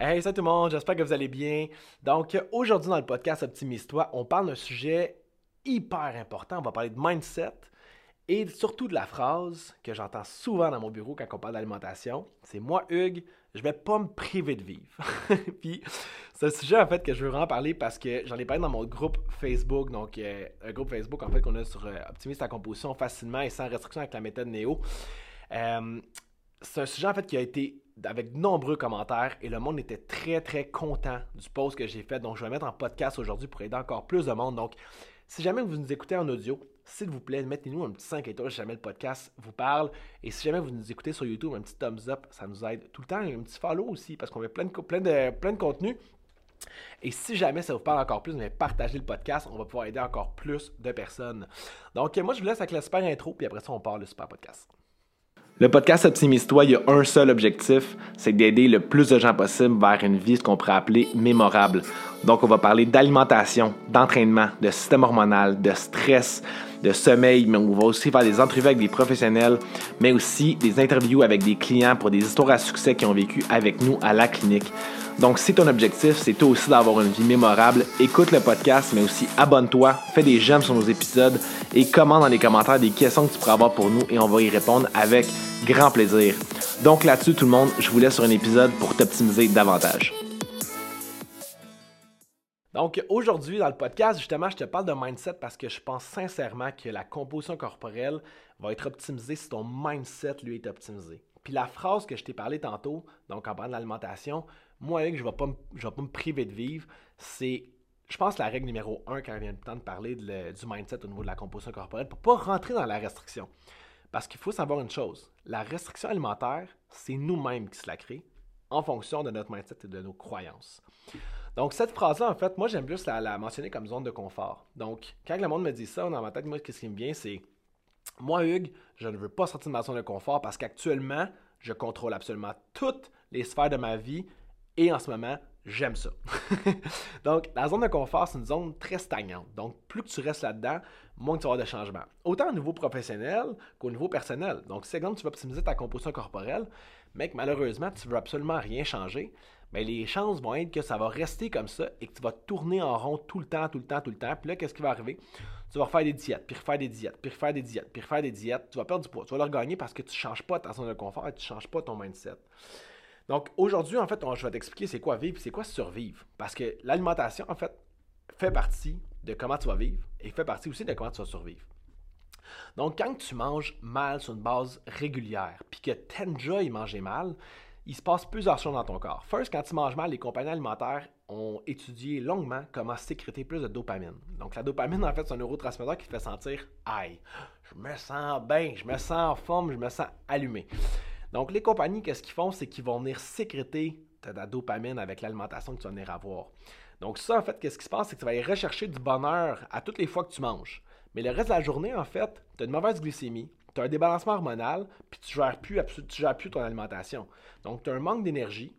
Hey, salut tout le monde, j'espère que vous allez bien. Donc, aujourd'hui dans le podcast Optimise-toi, on parle d'un sujet hyper important. On va parler de mindset et surtout de la phrase que j'entends souvent dans mon bureau quand on parle d'alimentation. C'est moi, Hugues, je vais pas me priver de vivre. Puis, c'est un sujet en fait que je veux vraiment parler parce que j'en ai parlé dans mon groupe Facebook. Donc, euh, un groupe Facebook en fait qu'on a sur euh, Optimise ta composition facilement et sans restriction avec la méthode Néo. Euh, c'est un sujet en fait qui a été avec de nombreux commentaires et le monde était très très content du post que j'ai fait. Donc je vais mettre en podcast aujourd'hui pour aider encore plus de monde. Donc si jamais vous nous écoutez en audio, s'il vous plaît, mettez-nous un petit 5 étoiles si jamais le podcast vous parle. Et si jamais vous nous écoutez sur YouTube, un petit thumbs up, ça nous aide tout le temps. Et un petit follow aussi parce qu'on met plein de, contenu. Et si jamais ça vous parle encore plus, partagez le podcast, on va pouvoir aider encore plus de personnes. Donc moi je vous laisse avec la super intro, puis après ça on part le super podcast. Le podcast Optimise-toi, il y a un seul objectif, c'est d'aider le plus de gens possible vers une vie, ce qu'on pourrait appeler mémorable. Donc, on va parler d'alimentation, d'entraînement, de système hormonal, de stress, de sommeil, mais on va aussi faire des entrevues avec des professionnels, mais aussi des interviews avec des clients pour des histoires à succès qui ont vécu avec nous à la clinique. Donc, si ton objectif, c'est toi aussi d'avoir une vie mémorable, écoute le podcast, mais aussi abonne-toi, fais des j'aime sur nos épisodes et commente dans les commentaires des questions que tu pourras avoir pour nous et on va y répondre avec grand plaisir. Donc là-dessus, tout le monde, je vous laisse sur un épisode pour t'optimiser davantage. Donc aujourd'hui, dans le podcast, justement, je te parle de mindset parce que je pense sincèrement que la composition corporelle va être optimisée si ton mindset, lui, est optimisé. Puis la phrase que je t'ai parlé tantôt, donc en parlant de l'alimentation, moi, je ne vais, pas me priver de vivre, c'est, je pense, la règle numéro un quand il vient le temps de parler du mindset au niveau de la composition corporelle pour ne pas rentrer dans la restriction. Parce qu'il faut savoir une chose, la restriction alimentaire, c'est nous-mêmes qui se la créons en fonction de notre mindset et de nos croyances. Donc, cette phrase-là, en fait, moi, j'aime plus la, mentionner comme zone de confort. Donc, quand le monde me dit ça, dans ma tête, moi, ce qui me vient, c'est moi, Hugues, je ne veux pas sortir de ma zone de confort parce qu'actuellement, je contrôle absolument toutes les sphères de ma vie et en ce moment, j'aime ça. Donc, la zone de confort, c'est une zone très stagnante. Donc, plus que tu restes là-dedans, moins que tu avoir de changements. Autant au niveau professionnel qu'au niveau personnel. Donc, si exemple tu vas optimiser ta composition corporelle, que malheureusement, tu veux absolument rien changer, mais les chances vont être que ça va rester comme ça et que tu vas tourner en rond tout le temps, tout le temps, tout le temps. Puis là, qu'est-ce qui va arriver? Tu vas refaire des diètes, puis refaire des diètes, puis refaire des diètes, puis refaire des diètes. Tu vas perdre du poids. Tu vas le regagner parce que tu ne changes pas ta zone de confort et tu ne changes pas ton mindset. Donc aujourd'hui, en fait, je vais t'expliquer c'est quoi vivre, c'est quoi survivre. Parce que l'alimentation, en fait, fait partie de comment tu vas vivre et fait partie aussi de comment tu vas survivre. Donc, quand tu manges mal sur une base régulière, puis que tu aimes déjà y manger mal, il se passe plusieurs choses dans ton corps. First, quand tu manges mal, les compagnies alimentaires ont étudié longuement comment sécréter plus de dopamine. Donc, la dopamine, en fait, c'est un neurotransmetteur qui te fait sentir Aïe, je me sens bien, je me sens en forme, je me sens allumé. Donc, les compagnies, qu'est-ce qu'ils font? C'est qu'ils vont venir sécréter de la dopamine avec l'alimentation que tu vas venir avoir. Donc, ça, en fait, qu'est-ce qui se passe? C'est que tu vas aller rechercher du bonheur à toutes les fois que tu manges. Mais le reste de la journée, en fait, tu as une mauvaise glycémie, tu as un débalancement hormonal, puis tu gères, plus, gères plus ton alimentation. Donc, tu as un manque d'énergie,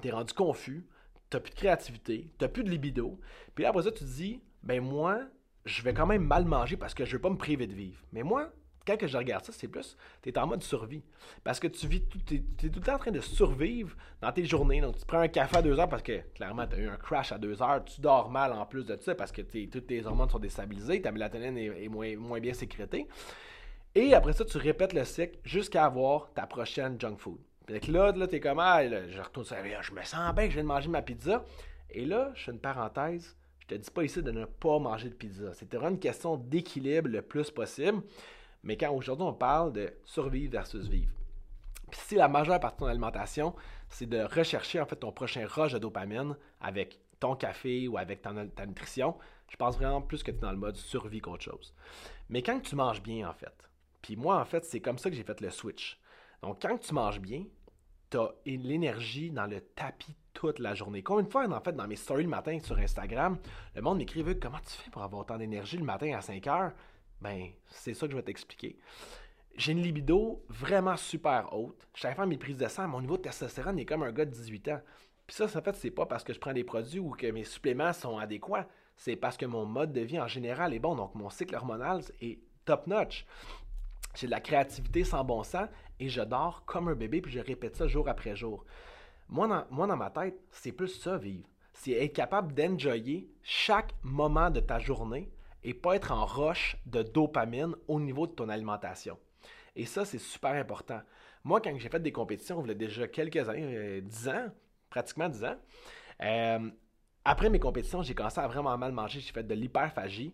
tu es rendu confus, tu n'as plus de créativité, tu n'as plus de libido. Puis là, après ça, tu te dis, ben moi, je vais quand même mal manger parce que je ne veux pas me priver de vivre. Mais moi, quand que je regarde ça, c'est plus, tu es en mode survie. Parce que tu vis, tu es, tout le temps en train de survivre dans tes journées. Donc, tu prends un café à deux heures parce que, clairement, tu as eu un crash à deux heures. Tu dors mal en plus de ça parce que toutes tes hormones sont déstabilisées, ta mélatonine est, moins, moins, bien sécrétée. Et après ça, tu répètes le cycle jusqu'à avoir ta prochaine junk food. Puis là, là tu es comme, ah, je retourne sur je me sens bien que je viens de manger ma pizza. Et là, je fais une parenthèse. Je te dis pas ici de ne pas manger de pizza. C'est vraiment une question d'équilibre le plus possible. Mais quand aujourd'hui on parle de survivre versus vivre. Puis si la majeure partie de ton alimentation, c'est de rechercher en fait ton prochain rush de dopamine avec ton café ou avec ta, nutrition, je pense vraiment plus que tu es dans le mode survie qu'autre chose. Mais quand tu manges bien en fait, puis moi en fait c'est comme ça que j'ai fait le switch. Donc quand tu manges bien, tu as l'énergie dans le tapis toute la journée. Combien de fois, en fait, dans mes stories le matin sur Instagram, le monde m'écrit Comment tu fais pour avoir autant d'énergie le matin à 5 heures ben, c'est ça que je vais t'expliquer. J'ai une libido vraiment super haute. Je suis faire mes prises de sang, mon niveau de testostérone est comme un gars de 18 ans. Puis ça, en fait, c'est pas parce que je prends des produits ou que mes suppléments sont adéquats. C'est parce que mon mode de vie en général est bon. Donc, mon cycle hormonal est top notch. J'ai de la créativité sans bon sens et je dors comme un bébé, puis je répète ça jour après jour. Moi, dans, moi, dans ma tête, c'est plus ça, vivre. C'est être capable d'enjoyer chaque moment de ta journée et pas être en roche de dopamine au niveau de ton alimentation. Et ça, c'est super important. Moi, quand j'ai fait des compétitions, il y a déjà quelques années, 10 euh, ans, pratiquement 10 ans, euh, après mes compétitions, j'ai commencé à vraiment mal manger. J'ai fait de l'hyperphagie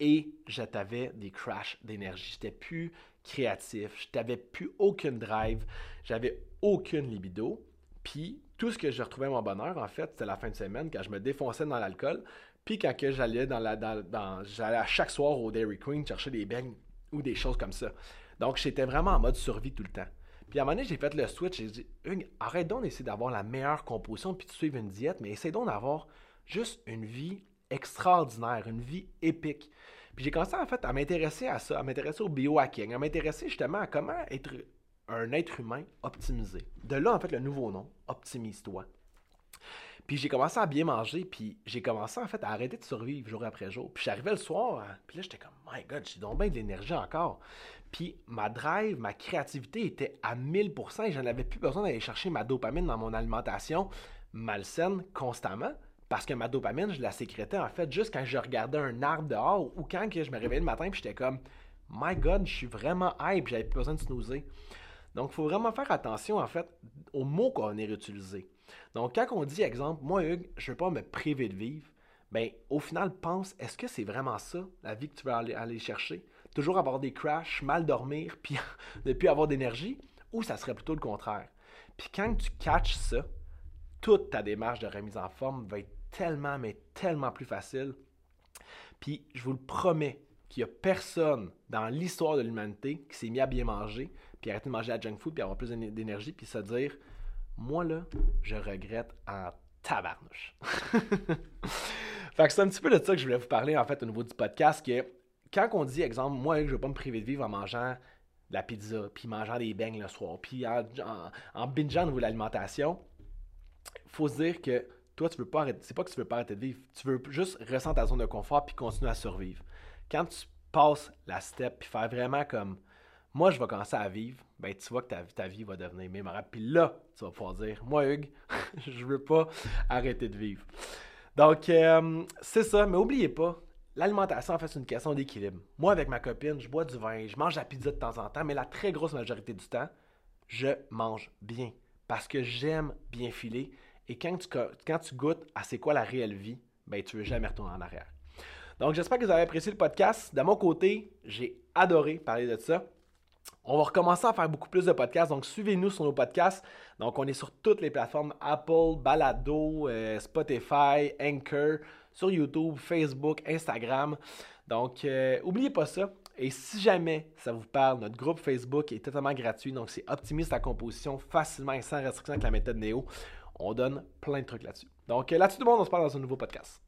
et j'avais des crashs d'énergie. J'étais plus créatif, je n'avais plus aucune drive, j'avais aucune libido. Puis tout ce que je retrouvais mon bonheur, en fait, c'était la fin de semaine quand je me défonçais dans l'alcool. Puis quand j'allais dans la, dans, j'allais à chaque soir au Dairy Queen chercher des beignes ou des choses comme ça. Donc j'étais vraiment en mode survie tout le temps. Puis à un moment donné, j'ai fait le switch. J'ai dit, arrête donc d'essayer d'avoir la meilleure composition puis de suivre une diète, mais essaie donc d'avoir juste une vie extraordinaire, une vie épique. Puis j'ai commencé en fait à m'intéresser à ça, à m'intéresser au biohacking, à m'intéresser justement à comment être un être humain optimisé. De là, en fait, le nouveau nom, Optimise-toi. Puis j'ai commencé à bien manger, puis j'ai commencé en fait à arrêter de survivre jour après jour. Puis j'arrivais le soir, hein, puis là j'étais comme, my god, j'ai donc bien de l'énergie encore. Puis ma drive, ma créativité était à 1000% et j'en avais plus besoin d'aller chercher ma dopamine dans mon alimentation malsaine constamment. Parce que ma dopamine, je la sécrétais en fait juste quand je regardais un arbre dehors ou quand je me réveillais le matin puis j'étais comme My God, je suis vraiment hype, j'avais plus besoin de snoozer. Donc, il faut vraiment faire attention en fait aux mots qu'on est réutilisés. Donc, quand on dit exemple, moi Hugues, je ne veux pas me priver de vivre, ben au final, pense, est-ce que c'est vraiment ça, la vie que tu veux aller, aller chercher? Toujours avoir des crashs, mal dormir, puis ne plus avoir d'énergie, ou ça serait plutôt le contraire? Puis quand tu catches ça, toute ta démarche de remise en forme va être tellement, mais tellement plus facile. Puis je vous le promets qu'il n'y a personne dans l'histoire de l'humanité qui s'est mis à bien manger, puis arrêter de manger la junk food, puis avoir plus d'énergie, puis se dire Moi là, je regrette en tabarnouche. fait que c'est un petit peu de ça que je voulais vous parler en fait au niveau du podcast, que quand on dit, exemple, moi je ne veux pas me priver de vivre en mangeant de la pizza, puis mangeant des beignes le soir, puis en, en, bingeant au niveau de l'alimentation, faut se dire que toi, tu veux pas arrêter. C'est pas que tu veux pas arrêter de vivre. Tu veux juste ressentir ta zone de confort puis continuer à survivre. Quand tu passes la step puis faire vraiment comme moi, je vais commencer à vivre, ben tu vois que ta, ta vie va devenir mémorable. Puis là, tu vas pouvoir dire Moi, Hugues, je veux pas arrêter de vivre. Donc, euh, c'est ça. Mais n'oubliez pas, l'alimentation, en fait, c'est une question d'équilibre. Moi, avec ma copine, je bois du vin, je mange la pizza de temps en temps, mais la très grosse majorité du temps, je mange bien. Parce que j'aime bien filer et quand tu, quand tu goûtes à c'est quoi la réelle vie, ben, tu ne veux jamais retourner en arrière. Donc, j'espère que vous avez apprécié le podcast. De mon côté, j'ai adoré parler de ça. On va recommencer à faire beaucoup plus de podcasts, donc suivez-nous sur nos podcasts. Donc, on est sur toutes les plateformes Apple, Balado, euh, Spotify, Anchor, sur YouTube, Facebook, Instagram. Donc, euh, pas ça. Et si jamais ça vous parle, notre groupe Facebook est totalement gratuit. Donc, c'est optimise ta composition facilement et sans restriction avec la méthode Néo. On donne plein de trucs là-dessus. Donc, là-dessus, tout le monde, on se parle dans un nouveau podcast.